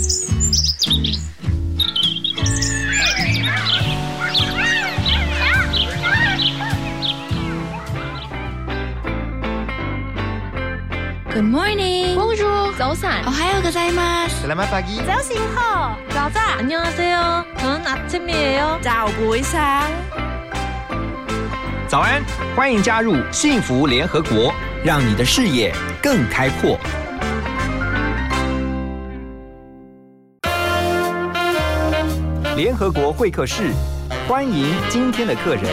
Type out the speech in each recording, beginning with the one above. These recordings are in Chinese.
Good morning. Bonjour. 早安。 오하요 고자이마스. Selamat pagi. 早醒好。早安。 안녕하세요. 저는 아침이에요. 早不一상早安，欢迎加入幸福联合国，让你的视野更开阔。 联合国会客室，欢迎今天的客人。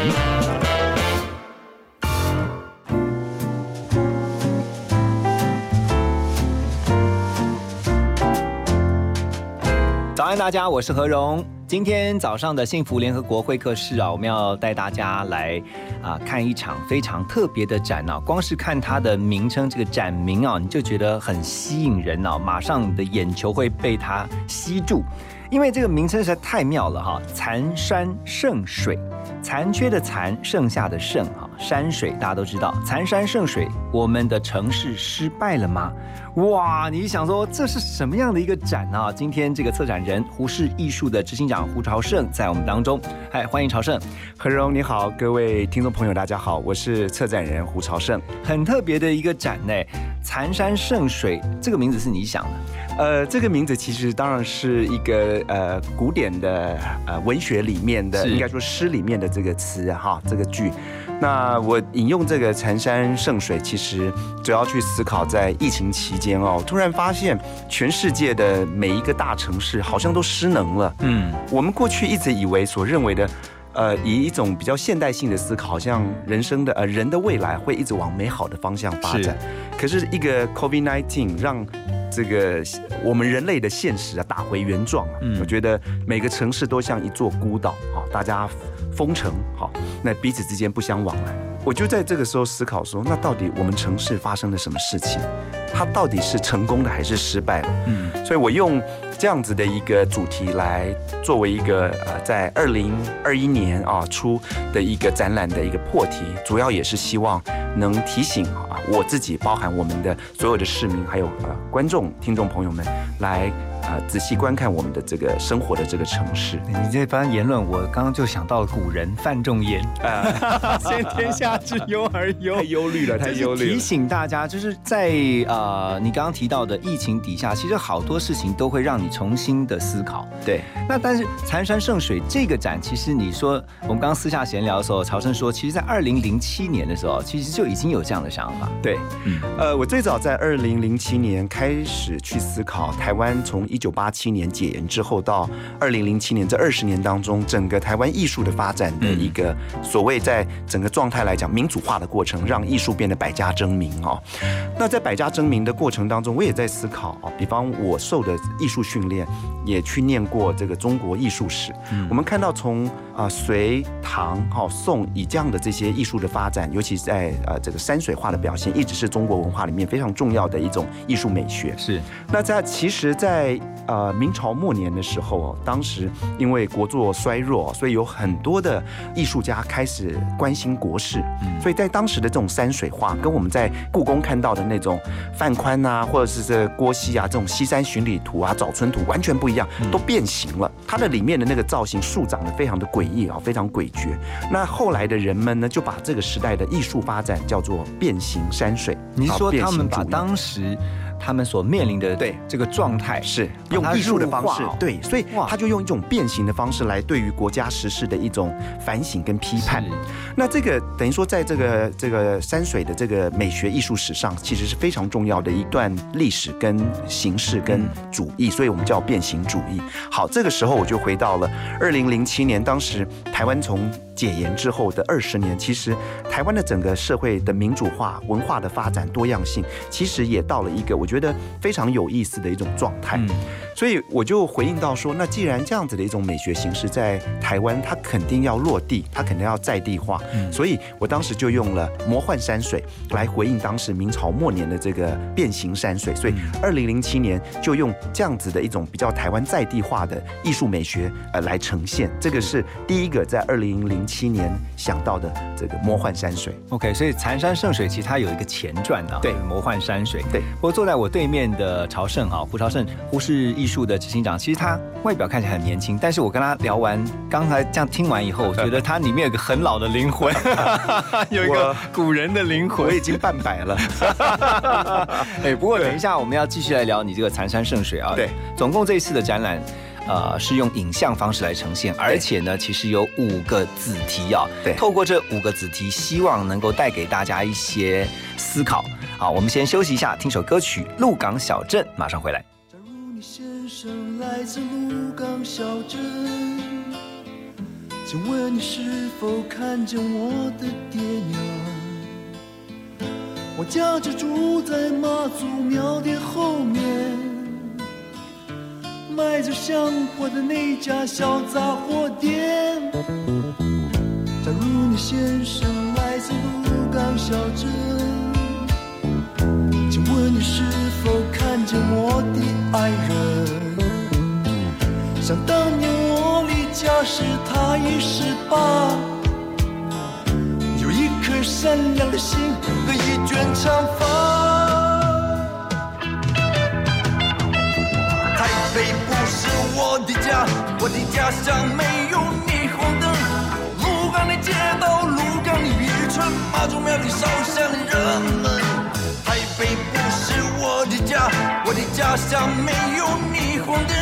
早安，大家，我是何荣。今天早上的幸福联合国会客室啊，我们要带大家来啊看一场非常特别的展啊。光是看它的名称，这个展名啊，你就觉得很吸引人啊，马上你的眼球会被它吸住，因为这个名称实在太妙了哈！残山剩水，残缺的残，剩下的剩哈，山水大家都知道，残山剩水，我们的城市失败了吗？哇，你想说这是什么样的一个展啊？今天这个策展人胡适艺术的执行长胡朝胜在我们当中，嗨，欢迎朝胜。何荣你好，各位听众朋友大家好，我是策展人胡朝胜。很特别的一个展呢，残山剩水这个名字是你想的？呃，这个名字其实当然是一个呃古典的呃文学里面的，应该说诗里面的这个词哈，这个句。那我引用这个残山圣水，其实主要去思考在疫情期间哦，突然发现全世界的每一个大城市好像都失能了。嗯，我们过去一直以为所认为的，呃，以一种比较现代性的思考，好像人生的呃人的未来会一直往美好的方向发展。可是一个 COVID-19 让这个我们人类的现实啊打回原状啊。嗯我觉得每个城市都像一座孤岛啊，大家封城好，那彼此之间不相往来。我就在这个时候思考说，那到底我们城市发生了什么事情？它到底是成功的还是失败了？嗯，所以我用这样子的一个主题来作为一个呃，在二零二一年啊出的一个展览的一个破题，主要也是希望能提醒啊我自己，包含我们的所有的市民，还有呃观众、听众朋友们，来呃仔细观看我们的这个生活的这个城市。你这番言论，我刚刚就想到了古人范仲淹，啊，先天下之忧而忧太。忧虑了，太忧虑了提。醒大家，就是在呃，你刚刚提到的疫情底下，其实好多事情都会让你重新的思考。对，那但是残山剩水这个展，其实你说我们刚刚私下闲聊的时候，曹生说，其实在二零零七年的时候，其实就已经有这样的想法。对，嗯呃，我最早在二零零七年开始去思考台湾从一九八七年解严之后到二零零七年这二十年当中，整个台湾艺术的发展的一个所谓在整个状态来讲民主化的过程，让艺术变得百家争鸣哦。那在百家争鸣的过程当中，我也在思考啊，比方我受的艺术训练，也去念过这个中国艺术史。我们看到从啊隋唐哈宋以这样的这些艺术的发展，尤其是在呃这个山水画的表现，一直是中国文化里面非常重要的一种艺术美学。是，那在其实在，呃明朝末年的时候哦，当时因为国祚衰弱，所以有很多的艺术家开始关心国事。所以在当时的这种山水画，跟我们在故宫看到的那种范宽啊，或者是这郭熙啊这种西山巡礼图啊、早春图完全不一样，都变形了。它的里面的那个造型树长得非常的诡异啊，非常诡谲。那后来的人们呢，就把这个时代的艺术发展叫做变形山水。您说他们把当时他们所面临的对。这个状态是用艺术的方式对，所以他就用一种变形的方式来对于国家实事的一种反省跟批判。那这个等于说，在这个这个山水的这个美学艺术史上，其实是非常重要的一段历史跟形式跟主义，所以我们叫变形主义。好，这个时候我就回到了二零零七年，当时台湾从解严之后的二十年，其实台湾的整个社会的民主化、文化的发展、多样性，其实也到了一个我觉得非常有意思的一种状态。嗯所以我就回应到说，那既然这样子的一种美学形式在台湾，它肯定要落地，它肯定要在地化。所以我当时就用了魔幻山水来回应当时明朝末年的这个变形山水。所以二零零七年就用这样子的一种比较台湾在地化的艺术美学呃来呈现。这个是第一个在二零零七年想到的这个魔幻山水。OK，所以残山剩水其实它有一个前传的、啊，对魔幻山水。对不过坐在我对面的朝圣啊，胡朝圣，胡氏艺术的执行长，其实他外表看起来很年轻，但是我跟他聊完，刚才这样听完以后，我觉得他里面有个很老的灵魂，有一个古人的灵魂。我已经半百了。哎，不过等一下我们要继续来聊你这个残山剩水啊。对，总共这一次的展览。呃，是用影像方式来呈现，而且呢，其实有五个子题啊。对，透过这五个子题，希望能够带给大家一些思考。好，我们先休息一下，听首歌曲《鹿港小镇》，马上回来。假如你先生来自鹿港小镇，请问你是否看见我的爹娘？我家就住在妈祖庙的后面。卖着香火的那家小杂货店。假如你先生来自鹿港小镇，请问你是否看见我的爱人？想当年我离家时他已十八，有一颗善良的心和一卷长发。这不是我的家，我的家乡没有霓虹灯。鹿港的街道，鹿港的渔村，妈祖庙里烧香的人们。台北不是我的家，我的家乡没有霓虹灯。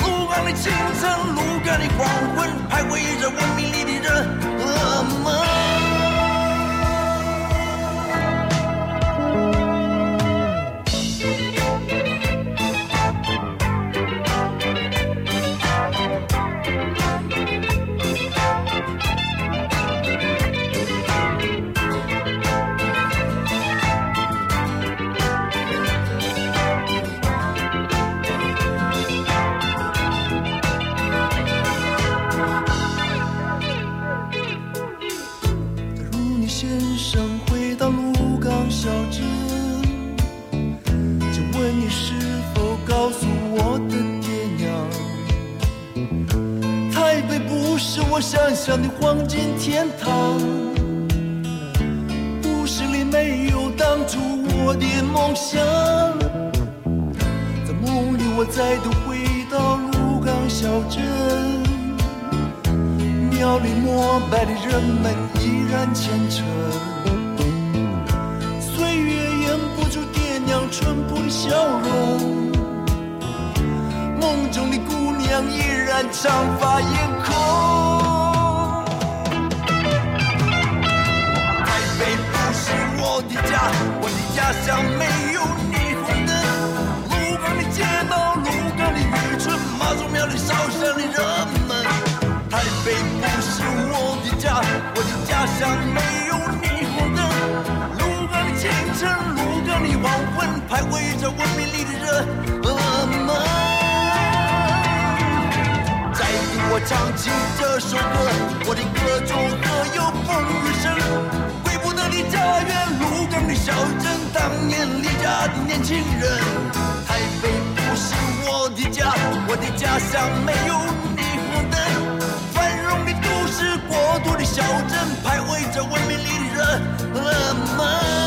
鹿港的清晨，鹿港的黄昏，徘徊着文明里的人们。想的黄金天堂，故事里没有当初我的梦想。在梦里，我再度回到鹿港小镇，庙里膜拜的人们依然虔诚。岁月掩不住爹娘淳朴的笑容，梦中的姑娘依然长发艳空。家乡没有霓虹灯。鹿港的街道，鹿港的渔村，妈祖庙里烧香的人们。台北不是我的家，我的家乡没有霓虹灯。鹿港的清晨，鹿港的黄昏，徘徊着文明里的人们。再听我唱起这首歌，我的歌中何有风雨声？的家园，鹿港的小镇，当年离家的年轻人。台北不是我的家，我的家乡没有霓虹灯。繁荣的都市，国度的小镇，徘徊着文明里的人们。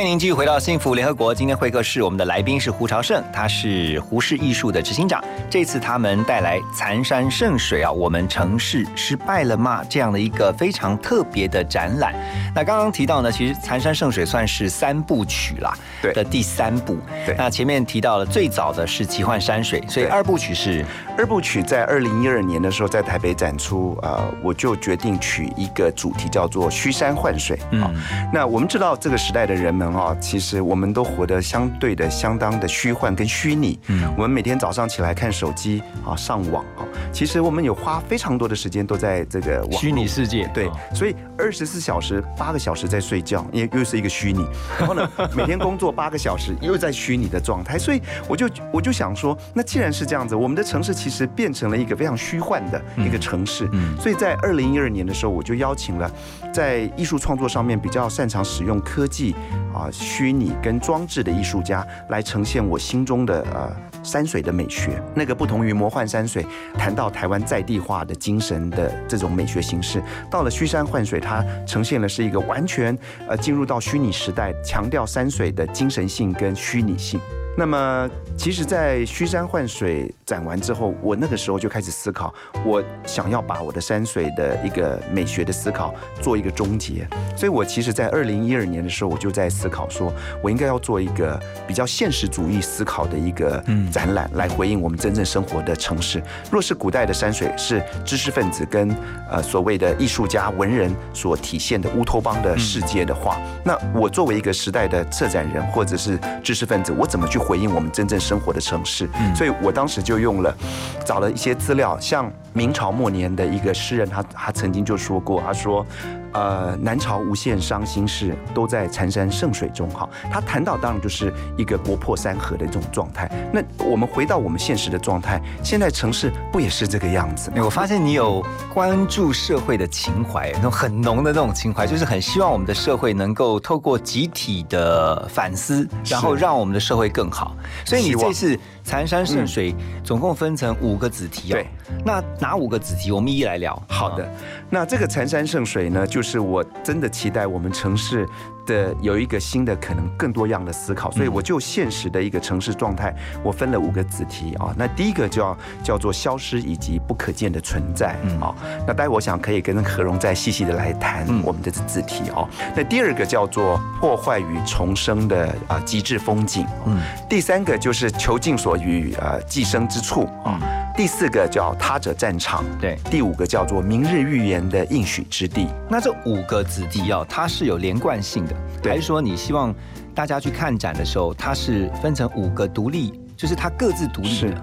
欢迎您继续回到幸福联合国。今天会客室，我们的来宾是胡朝胜，他是胡氏艺术的执行长。这次他们带来“残山剩水”啊，我们城市失败了吗？这样的一个非常特别的展览。那刚刚提到呢，其实“残山剩水”算是三部曲啦，对的第三部。对那前面提到了最早的是奇幻山水，所以二部曲是二部曲在二零一二年的时候在台北展出，呃，我就决定取一个主题叫做“虚山幻水”嗯、那我们知道这个时代的人们啊，其实我们都活得相对的相当的虚幻跟虚拟。嗯，我们每天早上起来看手机啊，上网啊，其实我们有花非常多的时间都在这个虚拟世界。对哦，所以二十四小时八个小时在睡觉，因为又是一个虚拟，然后呢，每天工作八个小时又在虚拟的状态，所以我就我就想说，那既然是这样子，我们的城市其实变成了一个非常虚幻的一个城市，嗯。所以在二零一二年的时候，我就邀请了在艺术创作上面比较擅长使用科技啊、啊虚拟跟装置的艺术家来呈现我心中的呃山水的美学。那个不同于魔幻山水，谈到台湾在地化的精神的这种美学形式，到了虚山幻水，它呈现的是一个完全呃进入到虚拟时代，强调山水的精神性跟虚拟性。那么，其实，在虚山幻水展完之后，我那个时候就开始思考，我想要把我的山水的一个美学的思考做一个终结。所以我其实，在二零一二年的时候，我就在思考说，我应该要做一个比较现实主义思考的一个展览，来回应我们真正生活的城市。若是古代的山水是知识分子跟呃所谓的艺术家、文人所体现的乌托邦的世界的话，那我作为一个时代的策展人或者是知识分子，我怎么去回应我们真正生活的城市？所以我当时就用了找了一些资料，像明朝末年的一个诗人，他他曾经就说过，他说。呃，南朝无限伤心事，都在残山剩水中。哈，他谈到当然就是一个国破山河的这种状态。那我们回到我们现实的状态，现在城市不也是这个样子我发现你有关注社会的情怀，那种很浓的那种情怀，就是很希望我们的社会能够透过集体的反思，然后让我们的社会更好。所以你这次残山剩水总共分成五个子题哦。对，那哪五个子题？我们一一来聊。好的，那这个残山剩水呢，就是我真的期待我们城市的有一个新的可能更多样的思考，所以我就现实的一个城市状态，我分了五个子题啊。那第一个叫叫做消失以及不可见的存在啊。那待会我想可以跟何荣再细细的来谈我们的子题哦。那第二个叫做破坏与重生的啊极致风景，嗯，第三个就是囚禁所与呃寄生之处啊。第四个叫他者战场，对第五个叫做明日预言的应许之地。那这五个子弟哦，它是有连贯性的，对还是说你希望大家去看展的时候，它是分成五个独立，就是它各自独立是的？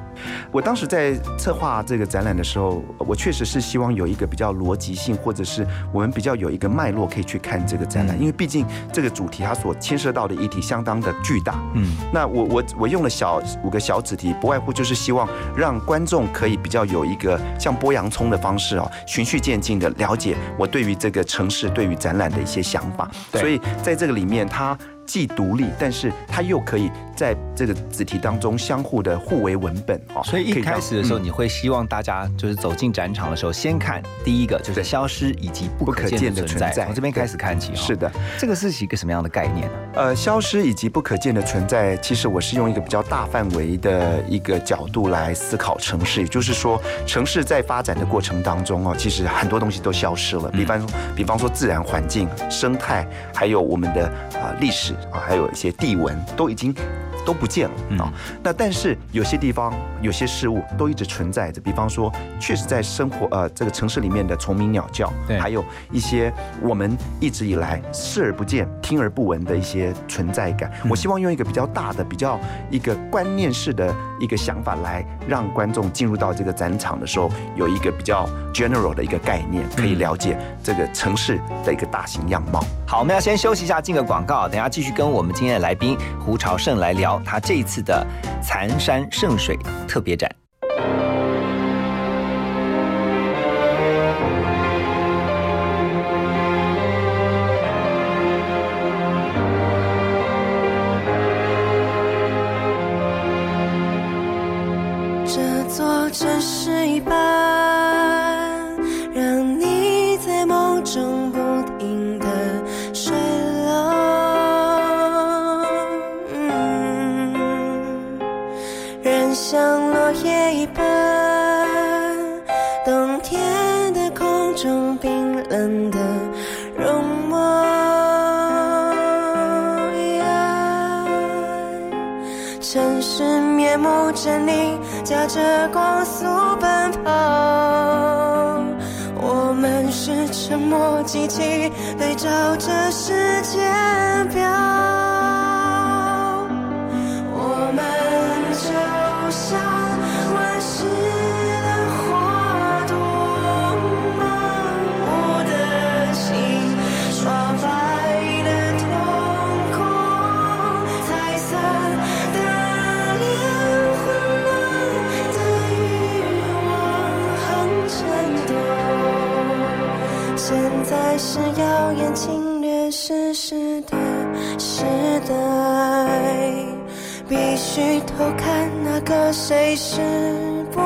我当时在策划这个展览的时候，我确实是希望有一个比较逻辑性，或者是我们比较有一个脉络可以去看这个展览，因为毕竟这个主题它所牵涉到的议题相当的巨大。嗯，那我我我用了小五个小子题，不外乎就是希望让观众可以比较有一个像剥洋葱的方式哦，循序渐进的了解我对于这个城市、对于展览的一些想法。对所以在这个里面，它既独立，但是它又可以在这个子题当中相互的互为文本哦。所以一开始的时候，嗯你会希望大家就是走进展场的时候，先看第一个就是消失以及不可见的存在，从这边开始看起哦。是的，这个是一个什么样的概念呢？呃，消失以及不可见的存在，其实我是用一个比较大范围的一个角度来思考城市，也就是说，城市在发展的过程当中哦，其实很多东西都消失了，比方说，比方说自然环境、生态，还有我们的啊历史啊，还有一些地纹，都已经。都不见了啊、那但是有些地方、有些事物都一直存在着，比方说，确实在生活呃这个城市里面的虫鸣鸟叫，对。还有一些我们一直以来视而不见、听而不闻的一些存在感。我希望用一个比较大的、比较一个观念式的一个想法，来让观众进入到这个展场的时候，有一个比较 general 的一个概念，可以了解这个城市的一个大型样貌。好，我们要先休息一下，进个广告，等下继续跟我们今天的来宾胡朝胜来聊他这一次的残山剩水特别展。对照着时间是谣言侵略事实的时代。必须偷看那个谁是不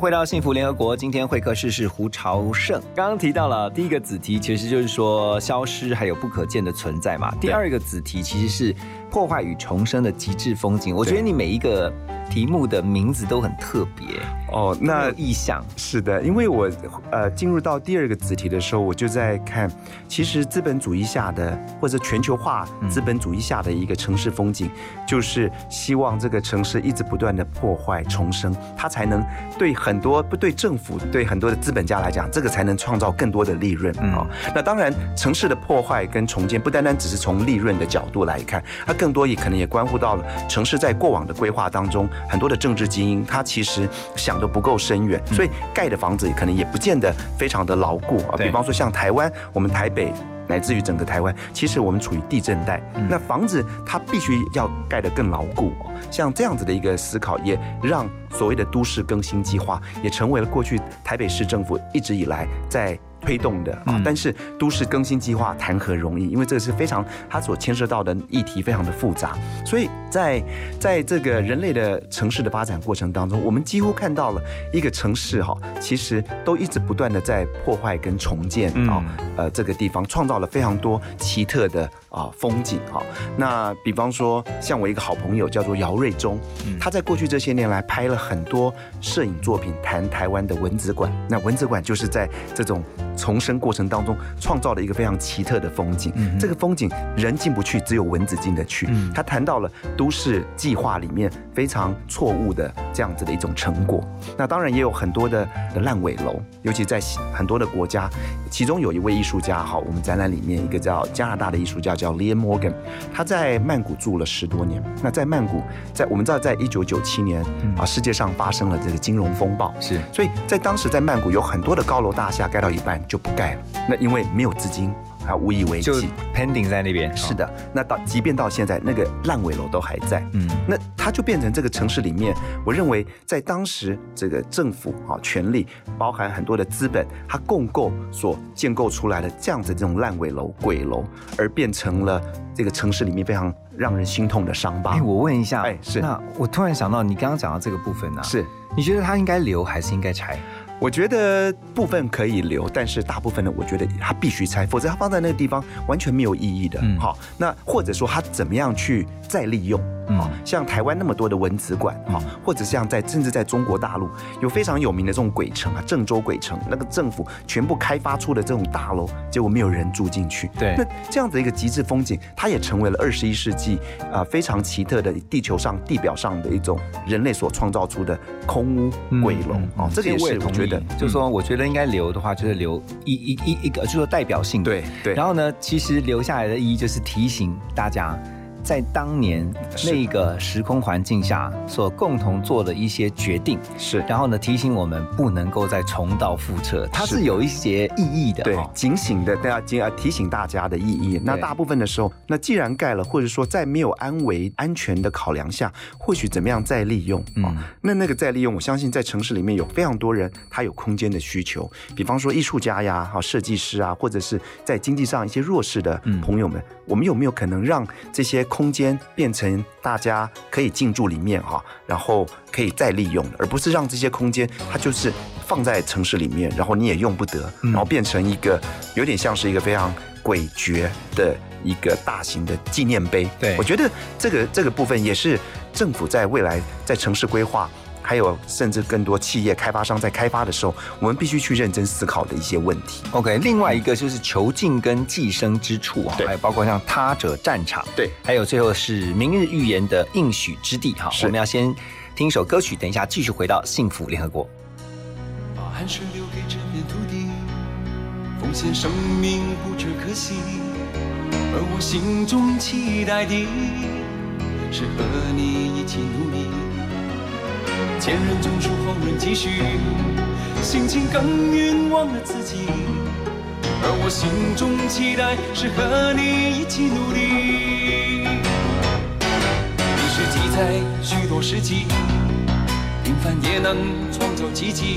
迎回到幸福联合国。今天会客室是胡朝胜。刚刚提到了第一个子题，其实就是说消失还有不可见的存在嘛。第二个子题其实是破坏与重生的极致风景。我觉得你每一个题目的名字都很特别哦，那有意向。是的，因为我呃进入到第二个子题的时候，我就在看，其实资本主义下的或者全球化资本主义下的一个城市风景，就是希望这个城市一直不断的破坏重生，它才能对很多不对政府对很多的资本家来讲，这个才能创造更多的利润啊、那当然，城市的破坏跟重建不单单只是从利润的角度来看，它更多也可能也关乎到了城市在过往的规划当中，很多的政治精英他其实想的不够深远，所以盖的房子可能也不见得非常的牢固啊。比方说像台湾，我们台北。乃至于整个台湾，其实我们处于地震带，那房子它必须要盖得更牢固哦。像这样子的一个思考，也让所谓的都市更新计划，也成为了过去台北市政府一直以来在推动的啊。但是都市更新计划谈何容易？因为这个是非常它所牵涉到的议题非常的复杂，所以在在这个人类的城市的发展过程当中，我们几乎看到了一个城市哈，其实都一直不断的在破坏跟重建啊，呃，这个地方创造了非常多奇特的啊风景哈。那比方说，像我一个好朋友叫做姚瑞忠，他在过去这些年来拍了很多摄影作品，谈台湾的文子馆。那文子馆就是在这种重生过程当中创造了一个非常奇特的风景。这个风景人进不去，只有蚊子进得去。他谈到了都市计划里面非常错误的这样子的一种成果。那当然也有很多的的烂尾楼，尤其在很多的国家，其中有一位艺术家，哈，我们展览里面一个叫加拿大的艺术家叫 Liam Morgan，他在曼谷住了十多年。那在曼谷，在我们知道，在一九九七年啊，世界上发生了这个金融风暴，是。所以在当时在曼谷有很多的高楼大厦盖到一半就不盖了，那因为没有资金，还无以为就继。pending 在那边。是的，那到即便到现在，那个烂尾楼都还在，嗯嗯，那它就变成这个城市里面，我认为在当时这个政府啊权力，包含很多的资本，它共构所建构出来的这样子这种烂尾楼、鬼楼，而变成了这个城市里面非常让人心痛的伤疤。哎，我问一下，哎是那我突然想到，你刚刚讲到这个部分呢、啊，是，你觉得它应该留还是应该拆？我觉得部分可以留，但是大部分呢，我觉得它必须拆，否则它放在那个地方完全没有意义的。嗯好，那或者说它怎么样去再利用？嗯好，像台湾那么多的文子馆，好，或者像在甚至在中国大陆有非常有名的这种鬼城啊，郑州鬼城，那个政府全部开发出的这种大楼，结果没有人住进去。对那这样子一个极致风景，它也成为了二十一世纪啊、非常奇特的地球上地表上的一种人类所创造出的空屋鬼楼嗯哦，这个也同是我觉得意，就是说，我觉得应该留的话，就是留一一一一个，就是说代表性。对对然后呢，其实留下来的意义就是提醒大家，在当年那个时空环境下所共同做的一些决定，是。然后呢，提醒我们不能够再重蹈覆辙，它是有一些意义的。对哦，警醒的，大家提醒大家的意义。那大部分的时候，那既然盖了，或者说在没有安危安全的考量下，或许怎么样再利用啊、嗯那那个再利用，我相信在城市里面有非常多人，他有空间的需求，比方说艺术家呀、哈设计师啊，或者是在经济上一些弱势的嗯。朋友们，我们有没有可能让这些空间变成大家可以进驻里面哈，然后可以再利用，而不是让这些空间它就是放在城市里面，然后你也用不得，嗯然后变成一个有点像是一个非常诡谲的一个大型的纪念碑。对我觉得这个这个部分也是政府在未来在城市规划。还有，甚至更多企业开发商在开发的时候，我们必须去认真思考的一些问题。OK，另外一个就是囚禁跟寄生之处啊，还有包括像他者战场，对，还有最后是明日预言的应许之地哈。我们要先听一首歌曲，等一下继续回到幸福联合国。把汗水留给这片土地，奉献生命不觉可惜。而我心中期待的，是和你一起努力。前人种树，后人继续，辛勤耕耘忘了自己。而我心中期待是和你一起努力。历史记载许多事迹，平凡也能创造奇迹。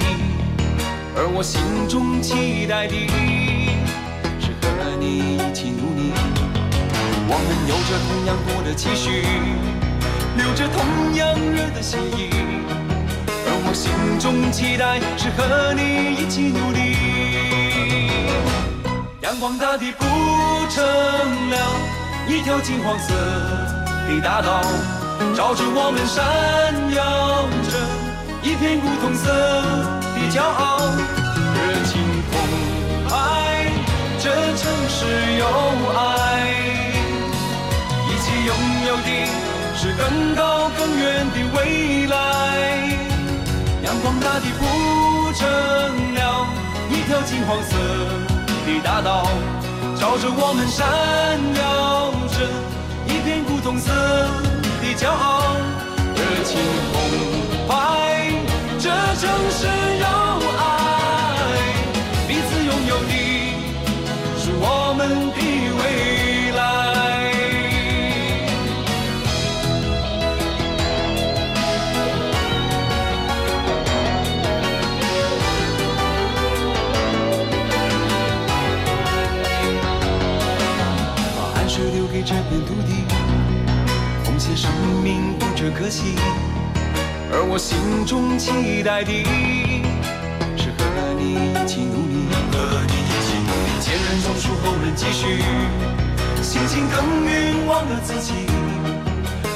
而我心中期待的是和你一起努力。我们有着同样多的期许，流着同样热的血液。而我心中期待是和你一起努力。阳光大地铺成了一条金黄色的大道，照着我们闪耀着一片古铜色的骄傲，热情澎湃，这城市有爱，一起拥有的是更高更远的未来，阳光大地铺成了一条金黄色的大道。照着我们闪耀着一片古铜色的骄傲，热情澎湃，这城市有命不这可惜。而我心中期待的是和你一起努力，和你一起努力。前人种树，后人继续，辛勤耕耘忘了自己。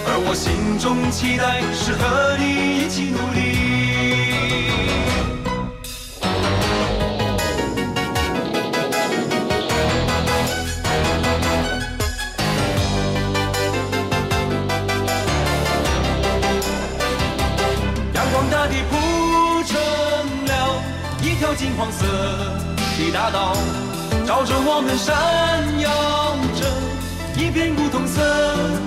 而我心中期待是和你一起努力。我们闪耀着一片梧桐色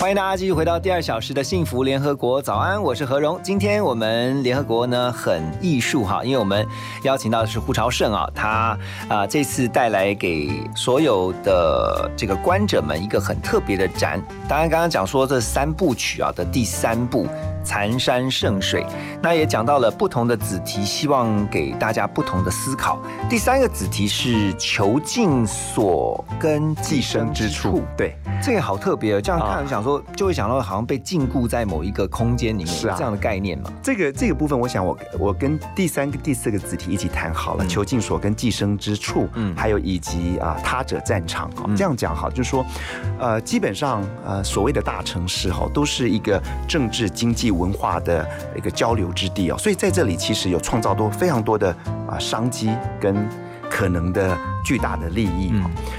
欢迎大家继续回到第二小时的幸福联合国。早安，我是何荣。今天我们联合国呢很艺术哈，因为我们邀请到的是胡朝胜啊，他啊、这次带来给所有的这个观者们一个很特别的展。当然，刚刚讲说这三部曲啊的第三部。残山剩水，那也讲到了不同的子题，希望给大家不同的思考。第三个子题是囚禁所跟寄生之处，对，这个好特别哦。这样啊看，想说就会想到好像被禁锢在某一个空间里面，是啊这样的概念嘛？这个这个部分，我想我我跟第三个、第四个子题一起谈好了，嗯囚禁所跟寄生之处，嗯嗯，还有以及啊他者战场哈嗯，这样讲好，就是说，呃，基本上呃所谓的大城市哈，都是一个政治、经济、文化的一个交流之地哦，所以在这里其实有创造多非常多的啊商机跟可能的巨大的利益。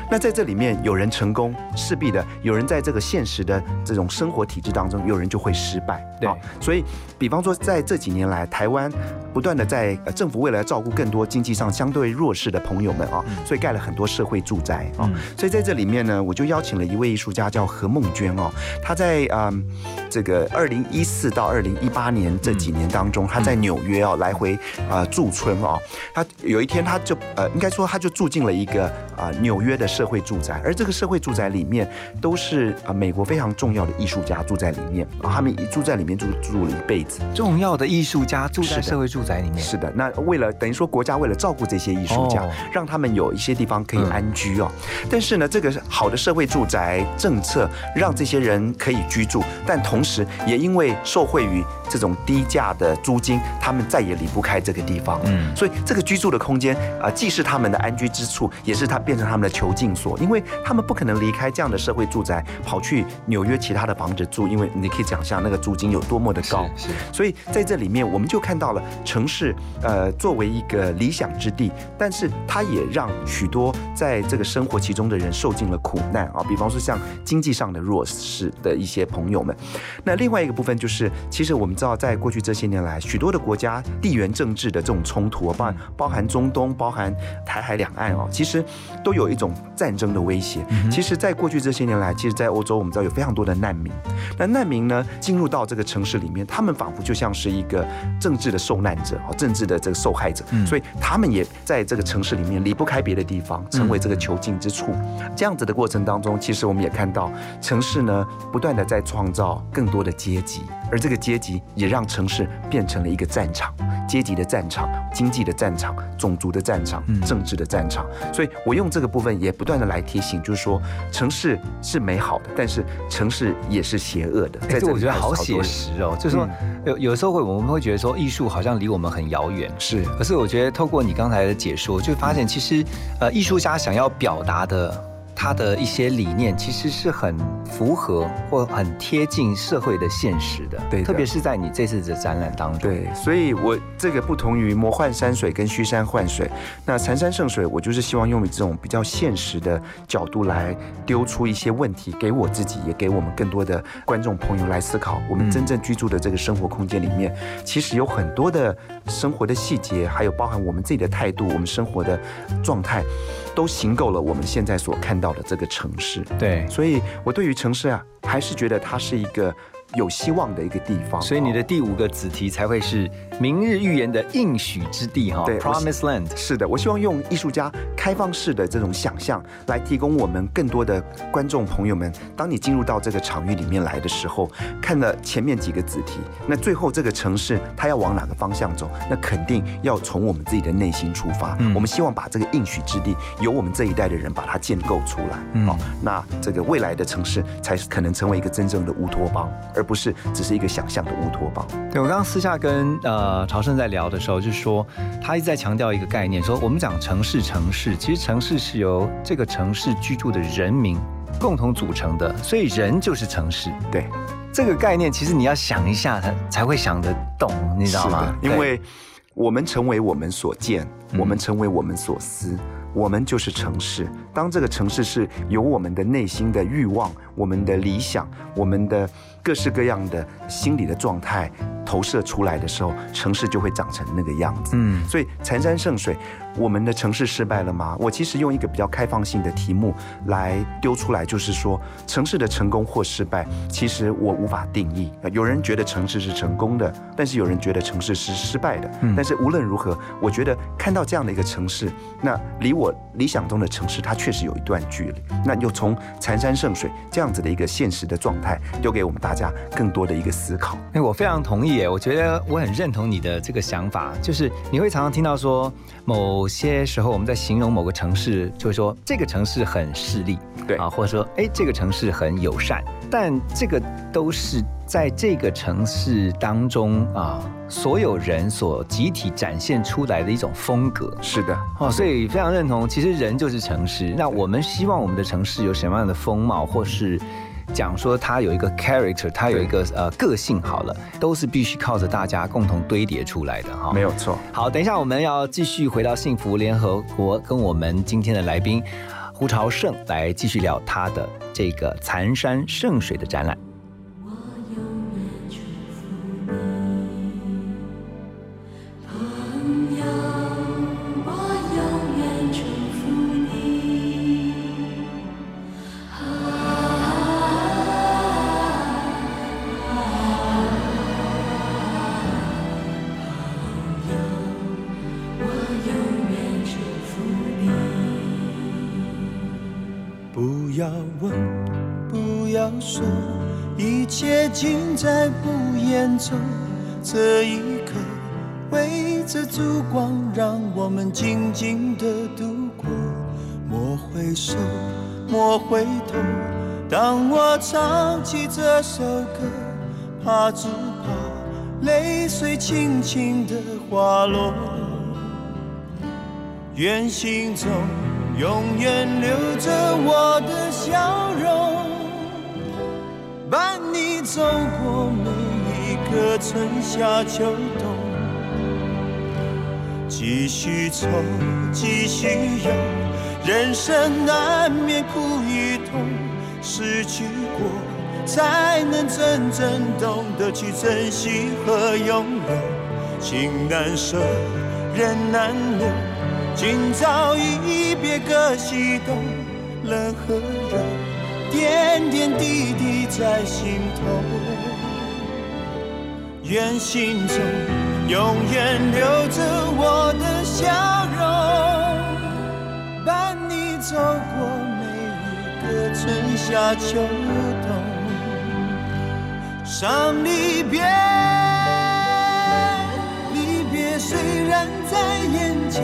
那在这里面，有人成功，势必的有人在这个现实的这种生活体制当中，有人就会失败。对哦所以，比方说，在这几年来，台湾不断的在呃政府为了照顾更多经济上相对弱势的朋友们啊，所以盖了很多社会住宅啊。嗯所以在这里面呢，我就邀请了一位艺术家叫何梦娟哦，她在嗯这个二零一四到二零一八年这几年当中，她在纽约哦来回啊驻村哦。她有一天她就呃应该说他就住进了一个啊、纽约的社会住宅，而这个社会住宅里面都是啊、美国非常重要的艺术家住在里面。啊，他们一住在里面住住了一辈子。重要的艺术家住在社会住宅里面，是的，那为了等于说国家为了照顾这些艺术家，哦。让他们有一些地方可以嗯安居哦。但是呢，这个好的社会住宅政策让这些人可以居住，但同时也因为受惠于这种低价的租金，他们再也离不开这个地方。嗯。所以这个居住的空间啊、呃既是他们的安居之处，也是他变成他们的囚禁所，因为他们不可能离开这样的社会住宅，跑去纽约其他的房子住，因为你可以想象那个租金有多么的高。是是所以在这里面，我们就看到了城市，呃，作为一个理想之地，但是它也让许多在这个生活其中的人受尽了苦难啊。比方说像经济上的弱势的一些朋友们。那另外一个部分就是，其实我们知道，在过去这些年来，许多的国家地缘政治的这种冲突，包含包含中东，包含台海两岸哦，其实都有一种战争的威胁。其实，在过去这些年来，其实，在欧洲我们知道有非常多的难民。那难民呢，进入到这个城市里面，他们仿佛就像是一个政治的受难者哦，政治的这个受害者，所以他们也在这个城市里面离不开别的地方，成为这个囚禁之处。这样子的过程当中，其实我们也看到城市呢，不断的在创造更多的阶级，而这个阶级也让城市变成了一个战场，阶级的战场、经济的战场、种族的战场、政治的战场。所以我用这个部分也不断的来提醒，就是说城市是美好的，但是城市也是邪恶的。在，这我觉得好写实哦。就是说，有有时候会我们会觉得说，艺术好像离我们很遥远。是可是我觉得透过你刚才的解说，就发现其实呃，艺术家想要表达的他的一些理念，其实是很符合或很贴近社会的现实的。对的特别是在你这次的展览当中。对，所以我这个不同于魔幻山水跟虚山幻水，那残山剩水，我就是希望用这种比较现实的角度来丢出一些问题，给我自己，也给我们更多的观众朋友来思考。我们真正居住的这个生活空间里面，其实有很多的生活的细节，还有包含我们自己的态度，我们生活的状态，都行够了我们现在所看到的这个城市。对，所以我对于城市啊，还是觉得它是一个有希望的一个地方。所以你的第五个子题才会是明日预言的应许之地哈对，Promise Land。是的，我希望用艺术家开放式的这种想象，来提供我们更多的观众朋友们，当你进入到这个场域里面来的时候，看了前面几个子题，那最后这个城市它要往哪个方向走，那肯定要从我们自己的内心出发。嗯我们希望把这个应许之地，由我们这一代的人把它建构出来。嗯哦，那这个未来的城市才可能成为一个真正的乌托邦，而不是只是一个想象的乌托邦。对我刚刚私下跟呃朝圣在聊的时候，就是说他一直在强调一个概念，说我们讲城市，城市其实城市是由这个城市居住的人民共同组成的，所以人就是城市。对，这个概念其实你要想一下，才才会想得懂，你知道吗？因为我们成为我们所见，嗯我们成为我们所思。我们就是城市。当这个城市是由我们的内心的欲望、我们的理想、我们的各式各样的心理的状态投射出来的时候，城市就会长成那个样子。嗯所以残山剩水，我们的城市失败了吗？我其实用一个比较开放性的题目来丢出来，就是说城市的成功或失败，其实我无法定义。呃有人觉得城市是成功的，但是有人觉得城市是失败的。嗯但是无论如何，我觉得看到这样的一个城市，那离我理想中的城市，它确实有一段距离。那又从残山剩水这样子的一个现实的状态，丢给我们大家更多的一个思考。哎，我非常同意耶，我觉得我很认同你的这个想法，就是你会常常听到说，某些时候我们在形容某个城市，就会说这个城市很势利，对啊，或者说哎这个城市很友善，但这个都是在这个城市当中啊，所有人所集体展现出来的一种风格。是的，哦，所以非常认同，其实人就是城市。那我们希望我们的城市有什么样的风貌，或是讲说他有一个 character，他有一个呃个性，好了，都是必须靠着大家共同堆叠出来的哈。没有错。好，等一下我们要继续回到幸福联合国，跟我们今天的来宾胡朝胜来继续聊他的这个残山剩水的展览。愿心中永远留着我的笑容，伴你走过每一个春夏秋冬。继续走，继续游，人生难免苦与痛，失去过才能真正懂得去珍惜和拥有。情难舍，人难留。今朝一别各西东，冷和热，点点滴滴在心头。愿心中永远留着我的笑容，伴你走过每一个春夏秋冬。伤离别，离别虽然在眼前。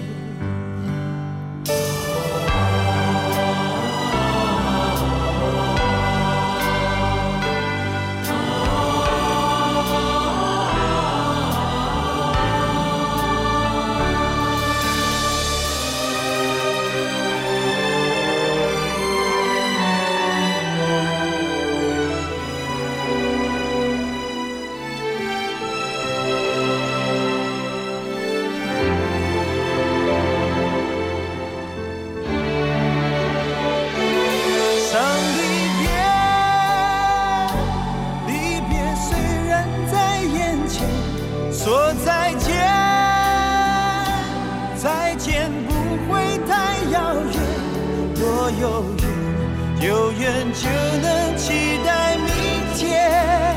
有缘有缘就能期待明天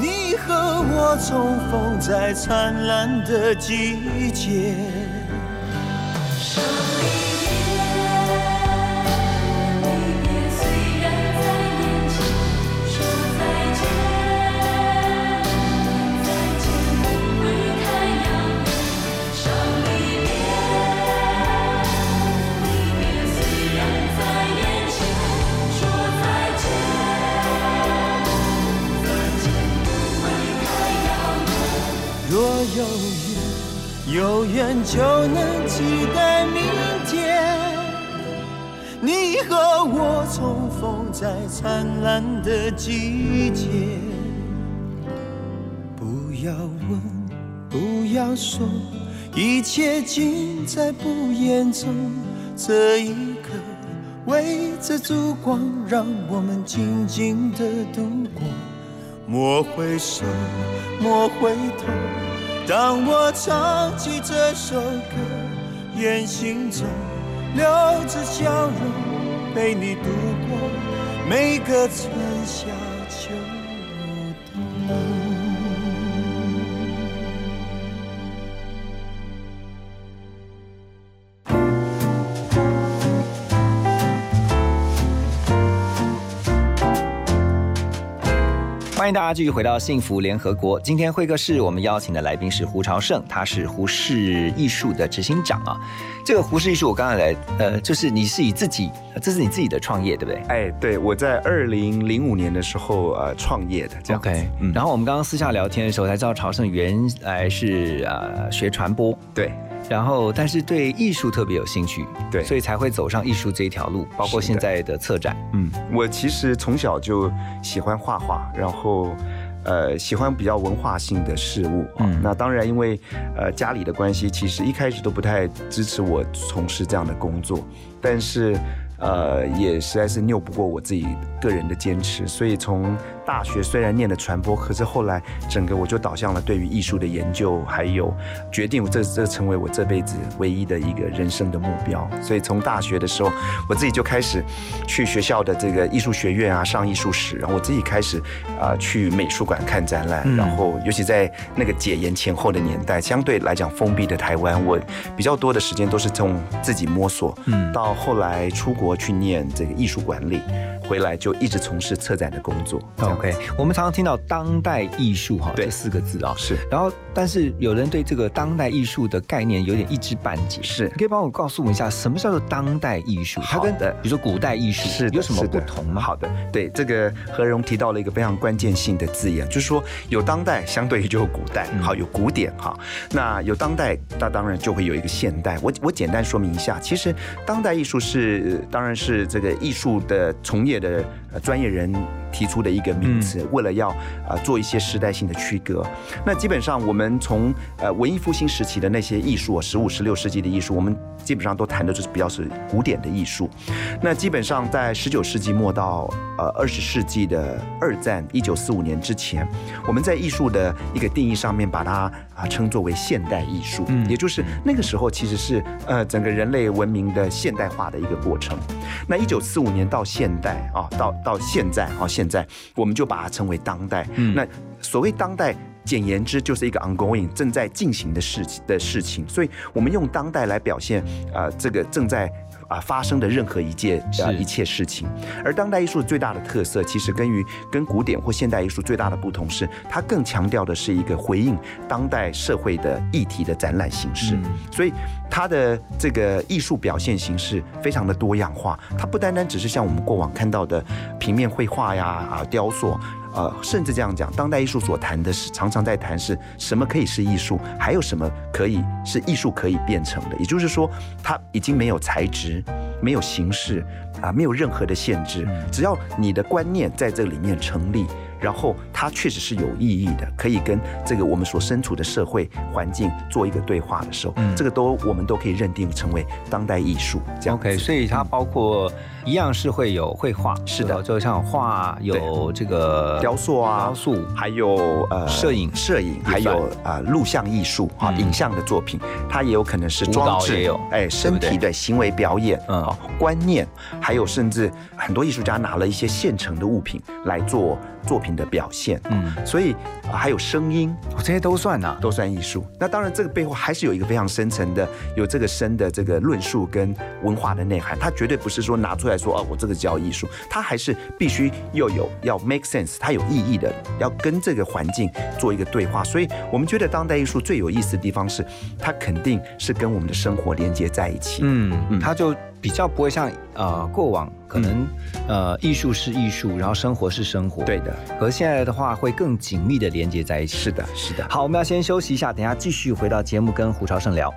你和我重逢在灿烂的季节。有缘有缘就能期待明天，你和我重逢在灿烂的季节。不要问，不要说，一切尽在不言中。这一刻，围着烛光，让我们静静的度过。莫回首，莫回头。当我唱起这首歌，愿心中留着笑容，陪你度过每个春夏欢迎大家继续回到幸福联合国。今天会客室我们邀请的来宾是胡朝胜，他是胡适艺术的执行长啊。这个胡适艺术，我刚才来，呃，就是你是以自己，这是你自己的创业，对不对？哎，对，我在二零零五年的时候呃创业的，这样。OK，嗯。然后我们刚刚私下聊天的时候才知道，朝胜原来是呃学传播，对。然后，但是对艺术特别有兴趣，对，所以才会走上艺术这一条路，包括现在的策展。嗯，我其实从小就喜欢画画，然后，呃，喜欢比较文化性的事物。嗯，那当然，因为呃家里的关系，其实一开始都不太支持我从事这样的工作。但是，呃，也实在是拗不过我自己个人的坚持，所以从大学虽然念的传播，可是后来整个我就导向了对于艺术的研究，还有决定这这成为我这辈子唯一的一个人生的目标。所以从大学的时候，我自己就开始去学校的这个艺术学院啊上艺术史，然后我自己开始啊、去美术馆看展览，然后尤其在那个解严前后的年代，相对来讲封闭的台湾，我比较多的时间都是从自己摸索，嗯，到后来出国去念这个艺术管理，回来就一直从事策展的工作。OK，我们常常听到当代艺术哈对这四个字啊，是然后但是有人对这个当代艺术的概念有点一知半解，是你可以帮我告诉我一下什么叫做当代艺术？它跟比如说古代艺术是有什么不同吗？好的，对这个何荣提到了一个非常关键性的字眼，就是说有当代，相对于就有古代，嗯好有古典哈。那有当代，那当然就会有一个现代。我我简单说明一下，其实当代艺术是当然是这个艺术的从业的呃专业人提出的一个名词，嗯为了要呃做一些时代性的区隔。那基本上我们从呃文艺复兴时期的那些艺术，十五、十六世纪的艺术，我们基本上都谈的就是比较是古典的艺术。那基本上在十九世纪末到呃二十世纪的二战一九四五年之前，我们在艺术的一个定义上面把它啊称作为现代艺术，嗯也就是那个时候其实是呃整个人类文明的现代化的一个过程。那一九四五年到现代啊，到到现在啊，现在我们就把它称为当代。嗯那所谓当代。简言之，就是一个 ongoing 正在进行的事情的事情，所以我们用当代来表现，呃，这个正在啊、发生的任何一件啊、一切事情。而当代艺术最大的特色，其实跟于跟古典或现代艺术最大的不同是，它更强调的是一个回应当代社会的议题的展览形式。嗯所以它的这个艺术表现形式非常的多样化，它不单单只是像我们过往看到的平面绘画呀、啊雕塑。呃，甚至这样讲，当代艺术所谈的是常常在谈是什么可以是艺术，还有什么可以是艺术可以变成的。也就是说，它已经没有材质，没有形式啊，没有任何的限制，只要你的观念在这里面成立，然后它确实是有意义的，可以跟这个我们所身处的社会环境做一个对话的时候，这个都我们都可以认定成为当代艺术。这样 OK，所以它包括一样是会有绘画，是的。就像画有这个雕塑啊，雕塑。还有呃摄影。摄影，还有啊录像艺术啊，嗯。影像的作品，它也有可能是装置，哎，身体的行为表演，嗯。啊，观念，还有甚至很多艺术家拿了一些现成的物品来做作品的表现，嗯嗯，所以啊还有声音，哦这些都算呐、都算艺术。那当然，这个背后还是有一个非常深层的、有这个深的这个论述跟文化的内涵。它绝对不是说拿出来说哦，我这个叫艺术，它还是必须又有要 make sense，它有意义的，要跟这个环境做一个对话。所以我们觉得当代艺术最有意思的地方是，它肯定是跟我们的生活连接在一起。嗯，嗯它就比较不会像呃过往可能、呃艺术是艺术，然后生活是生活，对，的，和现在的话会更紧密的连接在一起。是的，是的。好，我们要先休息一下，等一下继续回到节目跟胡朝胜聊。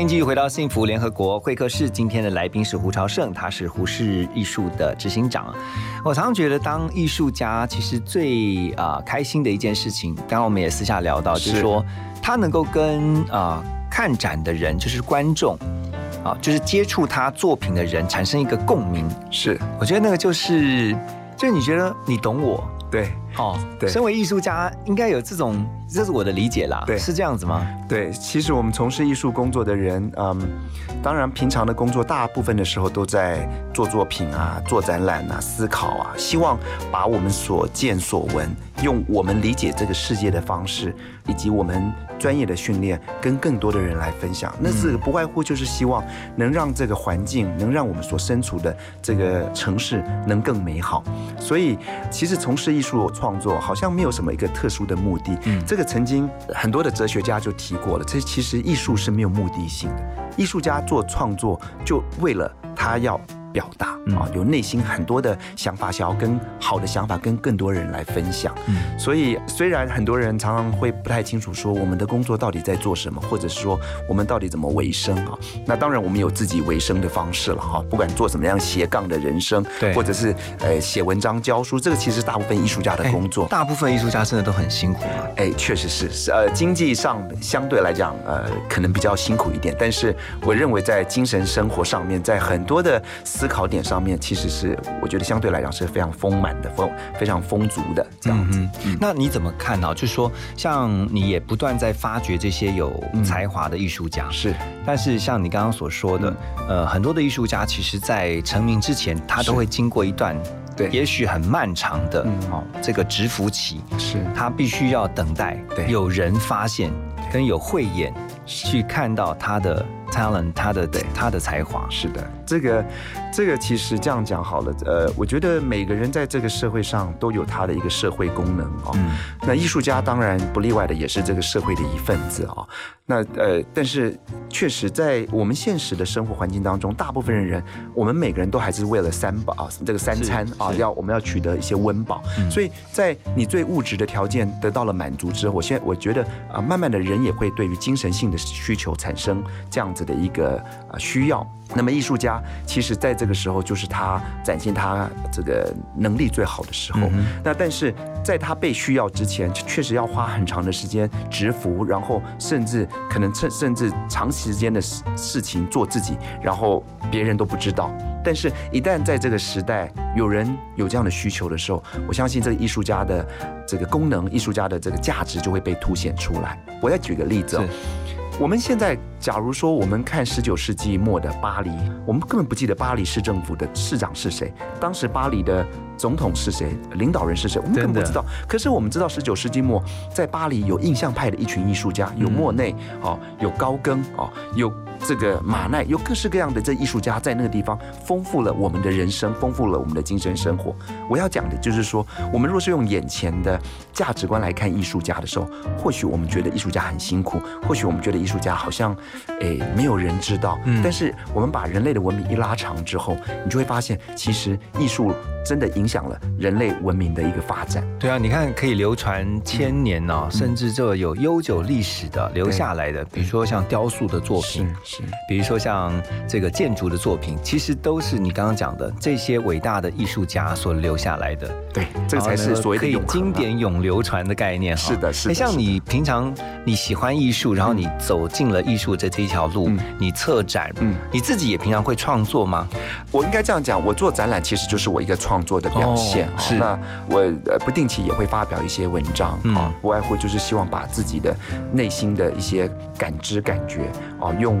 欢迎继续回到幸福联合国会客室。今天的来宾是胡朝胜，他是胡适艺术的执行长。我常常觉得，当艺术家其实最啊、呃开心的一件事情，刚刚我们也私下聊到，就是是说他能够跟啊、呃看展的人，就是观众啊、就是接触他作品的人产生一个共鸣。是我觉得那个就是，就是你觉得你懂我对哦，对身为艺术家应该有这种，这是我的理解啦，对是这样子吗？对。其实我们从事艺术工作的人，嗯，当然平常的工作大部分的时候都在做作品啊、做展览啊、思考啊，希望把我们所见所闻，用我们理解这个世界的方式，以及我们专业的训练，跟更多的人来分享。那是不外乎就是希望能让这个环境，能让我们所身处的这个城市能更美好。所以，其实从事艺术创作好像没有什么一个特殊的目的。嗯这个曾经很多的哲学家就提过了，这其实艺术是没有目的性的。艺术家做创作就为了他要。表达嗯啊，有内心很多的想法，想要跟好的想法跟更多人来分享。嗯所以虽然很多人常常会不太清楚说我们的工作到底在做什么，或者是说我们到底怎么维生啊？那当然我们有自己维生的方式了哈，不管做什么样斜杠的人生，对或者是呃写文章教书，这个其实大部分艺术家的工作。大部分艺术家真的都很辛苦嘛。哎，确实是，是呃，经济上相对来讲，呃，可能比较辛苦一点，但是我认为在精神生活上面，在很多的思考点上面，其实是我觉得相对来讲是非常丰满的，丰非常丰足的这样子。嗯，那你怎么看呢、就是说，像你也不断在发掘这些有才华的艺术家，是但是像你刚刚所说的，嗯。呃，很多的艺术家其实在成名之前，他都会经过一段对。也许很漫长的嗯。哦这个蛰伏期，是。他必须要等待对。有人发现跟有慧眼去看到他的 talent，他的他的才华。是的，这个这个其实这样讲好了，呃，我觉得每个人在这个社会上都有他的一个社会功能哦。嗯那艺术家当然不例外的，也是这个社会的一份子啊、那呃，但是确实在我们现实的生活环境当中，大部分的人，我们每个人都还是为了三宝啊，这个三餐啊，要我们要取得一些温饱。所以在你最物质的条件得到了满足之后，我现在我觉得啊、慢慢的人也会对于精神性的需求产生这样子的一个啊、需要。那么艺术家其实在这个时候就是他展现他这个能力最好的时候。那但是在他被需要之前，确实要花很长的时间蛰伏，然后甚至可能甚甚至长时间的事事情做自己，然后别人都不知道。但是，一旦在这个时代有人有这样的需求的时候，我相信这个艺术家的这个功能、艺术家的这个价值就会被凸显出来。我再举个例子哦，我们现在假如说我们看十九世纪末的巴黎，我们根本不记得巴黎市政府的市长是谁，当时巴黎的总统是谁，领导人是谁，我们根本不知道。可是我们知道，十九世纪末在巴黎有印象派的一群艺术家，有莫内哦，有高更哦，有这个马奈，有各式各样的这艺术家在那个地方，丰富了我们的人生，丰富了我们的精神生活。我要讲的就是说，我们若是用眼前的价值观来看艺术家的时候，或许我们觉得艺术家很辛苦，或许我们觉得艺术家好像，诶，没有人知道。但是我们把人类的文明一拉长之后，你就会发现，其实艺术真的影响了人类文明的一个发展。对啊，你看可以流传千年呢、甚至这有悠久历史的留下来的，比如说像雕塑的作品，是比如说像这个建筑的作品，其实都是你刚刚讲的这些伟大的艺术家所留下来的。对，这个才是所谓的经典永流传的概念哈。是的是的哎像你平常你喜欢艺术，然后你走进了艺术这这一条路，嗯你策展，嗯你自己也平常会创作吗？我应该这样讲，我做展览其实就是我一个创作的表现。哦是那我呃不定期也会发表一些文章嗯啊，不外乎就是希望把自己的内心的一些感知、感觉啊，用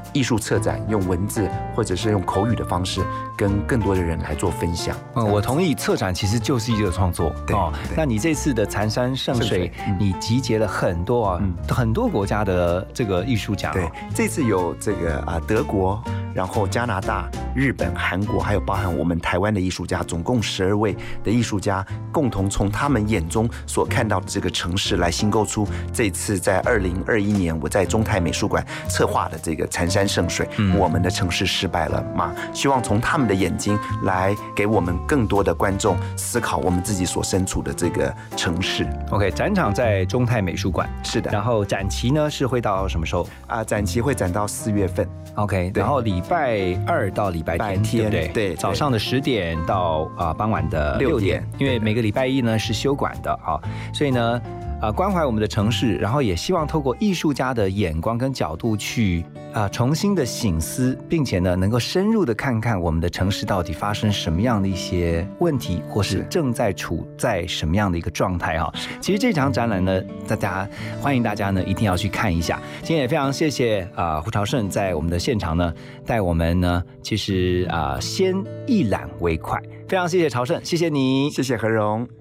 艺术策展、用文字或者是用口语的方式，跟更多的人来做分享。嗯，我同意，策展其实就是一个创作。对对。那你这次的残山圣水圣水，嗯你集结了很多啊，嗯。很多国家的这个艺术家、对哦。，这次有这个啊德国，然后加拿大、日本、韩国，还有包含我们台湾的艺术家，总共十二位的艺术家，共同从他们眼中所看到的这个城市来新构出这次在二零二一年我在中泰美术馆策划的这个残山圣水，我们的城市失败了吗？希望从他们的眼睛来给我们更多的观众思考我们自己所身处的这个城市。OK，展场在中泰美术馆，是的，然后展期呢是会到什么时候啊，展期会展到四月份。？OK，然后礼拜二到礼拜拜天，对不对？天对早上的十点到啊、傍晚的六点，因为每个礼拜一呢是休馆的啊，所以呢。啊，关怀我们的城市，然后也希望透过艺术家的眼光跟角度去啊重新的醒思，并且呢能够深入的看看我们的城市到底发生什么样的一些问题，或是是正在处在什么样的一个状态哈。其实这场展览呢，大家欢迎大家呢一定要去看一下。今天也非常谢谢啊、胡朝胜在我们的现场呢带我们呢，其实啊、先一览为快，非常谢谢朝胜，谢谢你，谢谢何荣。